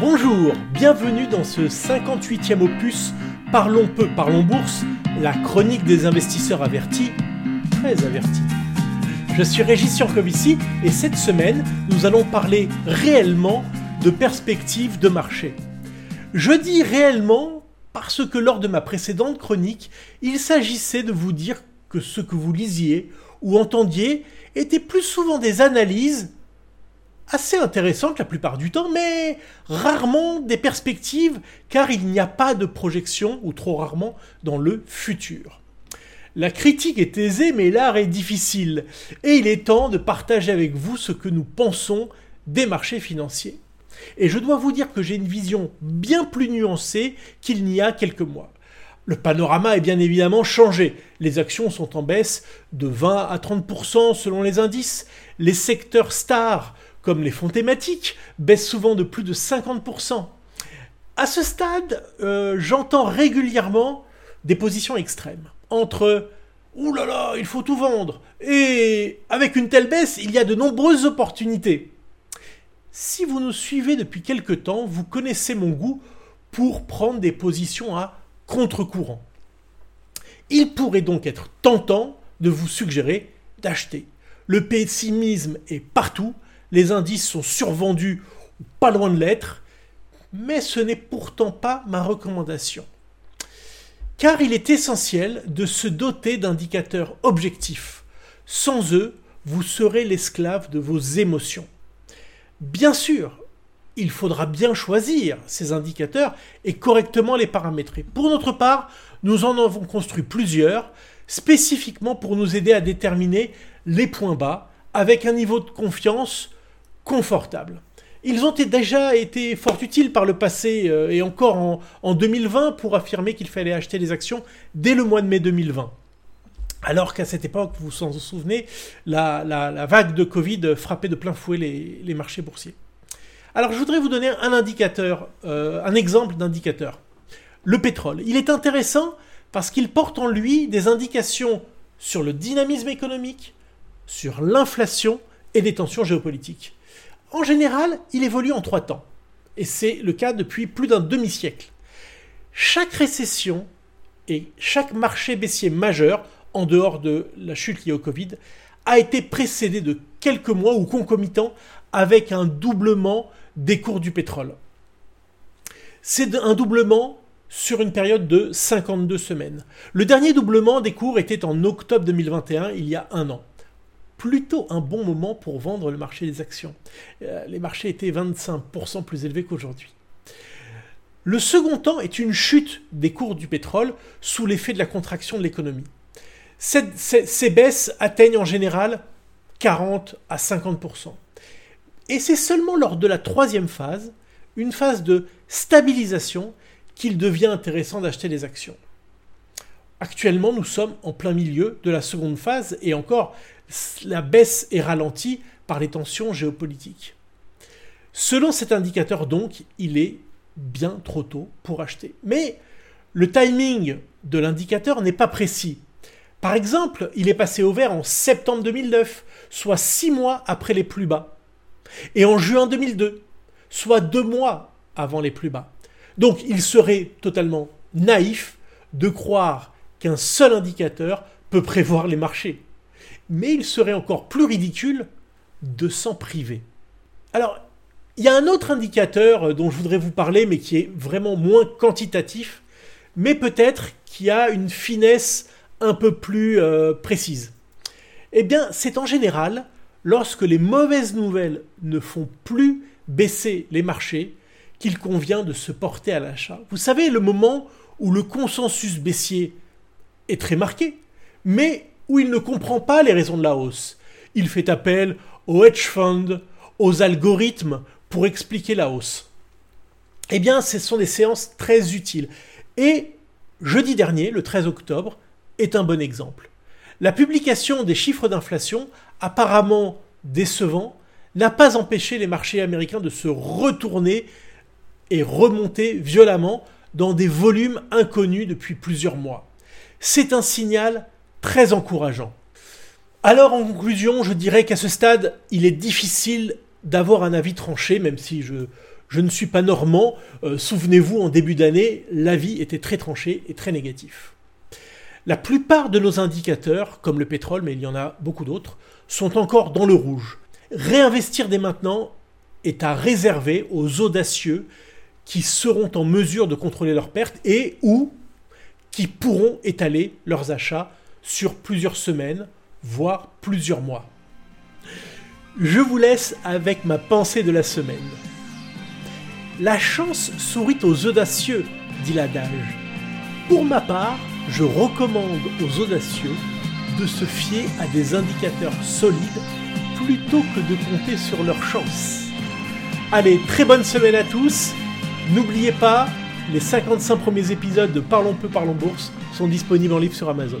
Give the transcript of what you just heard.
Bonjour, bienvenue dans ce 58e opus Parlons peu, parlons bourse, la chronique des investisseurs avertis, très avertis. Je suis Régis Yankovici et cette semaine, nous allons parler réellement de perspectives de marché. Je dis réellement parce que lors de ma précédente chronique, il s'agissait de vous dire que ce que vous lisiez ou entendiez était plus souvent des analyses assez intéressantes la plupart du temps, mais rarement des perspectives, car il n'y a pas de projection, ou trop rarement, dans le futur. La critique est aisée, mais l'art est difficile, et il est temps de partager avec vous ce que nous pensons des marchés financiers. Et je dois vous dire que j'ai une vision bien plus nuancée qu'il n'y a quelques mois. Le panorama est bien évidemment changé. Les actions sont en baisse de 20 à 30% selon les indices. Les secteurs stars comme les fonds thématiques, baissent souvent de plus de 50%. À ce stade, euh, j'entends régulièrement des positions extrêmes. Entre Ouh là là, il faut tout vendre et avec une telle baisse, il y a de nombreuses opportunités. Si vous nous suivez depuis quelque temps, vous connaissez mon goût pour prendre des positions à contre-courant. Il pourrait donc être tentant de vous suggérer d'acheter. Le pessimisme est partout, les indices sont survendus ou pas loin de l'être, mais ce n'est pourtant pas ma recommandation. Car il est essentiel de se doter d'indicateurs objectifs. Sans eux, vous serez l'esclave de vos émotions. Bien sûr, il faudra bien choisir ces indicateurs et correctement les paramétrer. Pour notre part, nous en avons construit plusieurs, spécifiquement pour nous aider à déterminer les points bas, avec un niveau de confiance confortable. Ils ont déjà été fort utiles par le passé euh, et encore en, 2020 pour affirmer qu'il fallait acheter les actions dès le mois de mai 2020. Alors qu'à cette époque, vous vous en souvenez, la, vague de Covid frappait de plein fouet les, marchés boursiers. Alors je voudrais vous donner un indicateur, euh, un exemple d'indicateur. Le pétrole. Il est intéressant parce qu'il porte en lui des indications sur le dynamisme économique, sur l'inflation et des tensions géopolitiques. En général, il évolue en trois temps. Et c'est le cas depuis plus d'un demi-siècle. Chaque récession et chaque marché baissier majeur, en dehors de la chute liée au Covid, a été précédé de quelques mois ou concomitant avec un doublement des cours du pétrole. C'est un doublement sur une période de 52 semaines. Le dernier doublement des cours était en octobre 2021, il y a un an plutôt un bon moment pour vendre le marché des actions. Euh, les marchés étaient 25% plus élevés qu'aujourd'hui. Le second temps est une chute des cours du pétrole sous l'effet de la contraction de l'économie. Ces, baisses atteignent en général 40 à 50%. Et c'est seulement lors de la troisième phase, une phase de stabilisation, qu'il devient intéressant d'acheter des actions. Actuellement, nous sommes en plein milieu de la seconde phase et encore, la baisse est ralentie par les tensions géopolitiques. Selon cet indicateur donc, il est bien trop tôt pour acheter. Mais le timing de l'indicateur n'est pas précis. Par exemple, il est passé au vert en septembre 2009, soit six mois après les plus bas, et en juin 2002, soit deux mois avant les plus bas. Donc il serait totalement naïf de croire qu'un seul indicateur peut prévoir les marchés mais il serait encore plus ridicule de s'en priver. Alors, il y a un autre indicateur euh, dont je voudrais vous parler, mais qui est vraiment moins quantitatif, mais peut-être qui a une finesse un peu plus euh, précise. Eh bien, c'est en général lorsque les mauvaises nouvelles ne font plus baisser les marchés qu'il convient de se porter à l'achat. Vous savez, le moment où le consensus baissier est très marqué, mais où il ne comprend pas les raisons de la hausse. Il fait appel aux hedge funds, aux algorithmes pour expliquer la hausse. Eh bien, ce sont des séances très utiles. Et jeudi dernier, le 13 octobre, est un bon exemple. La publication des chiffres d'inflation, apparemment décevants, n'a pas empêché les marchés américains de se retourner et remonter violemment dans des volumes inconnus depuis plusieurs mois. C'est un signal très encourageant. Alors en conclusion, je dirais qu'à ce stade, il est difficile d'avoir un avis tranché, même si je, ne suis pas normand. Euh, souvenez-vous, en début d'année, l'avis était très tranché et très négatif. La plupart de nos indicateurs, comme le pétrole, mais il y en a beaucoup d'autres, sont encore dans le rouge. Réinvestir dès maintenant est à réserver aux audacieux qui seront en mesure de contrôler leurs pertes et ou qui pourront étaler leurs achats sur plusieurs semaines, voire plusieurs mois. Je vous laisse avec ma pensée de la semaine. La chance sourit aux audacieux, dit l'adage. Pour ma part, je recommande aux audacieux de se fier à des indicateurs solides plutôt que de compter sur leur chance. Allez, très bonne semaine à tous. N'oubliez pas, les 55 premiers épisodes de Parlons peu, parlons bourse sont disponibles en livre sur Amazon.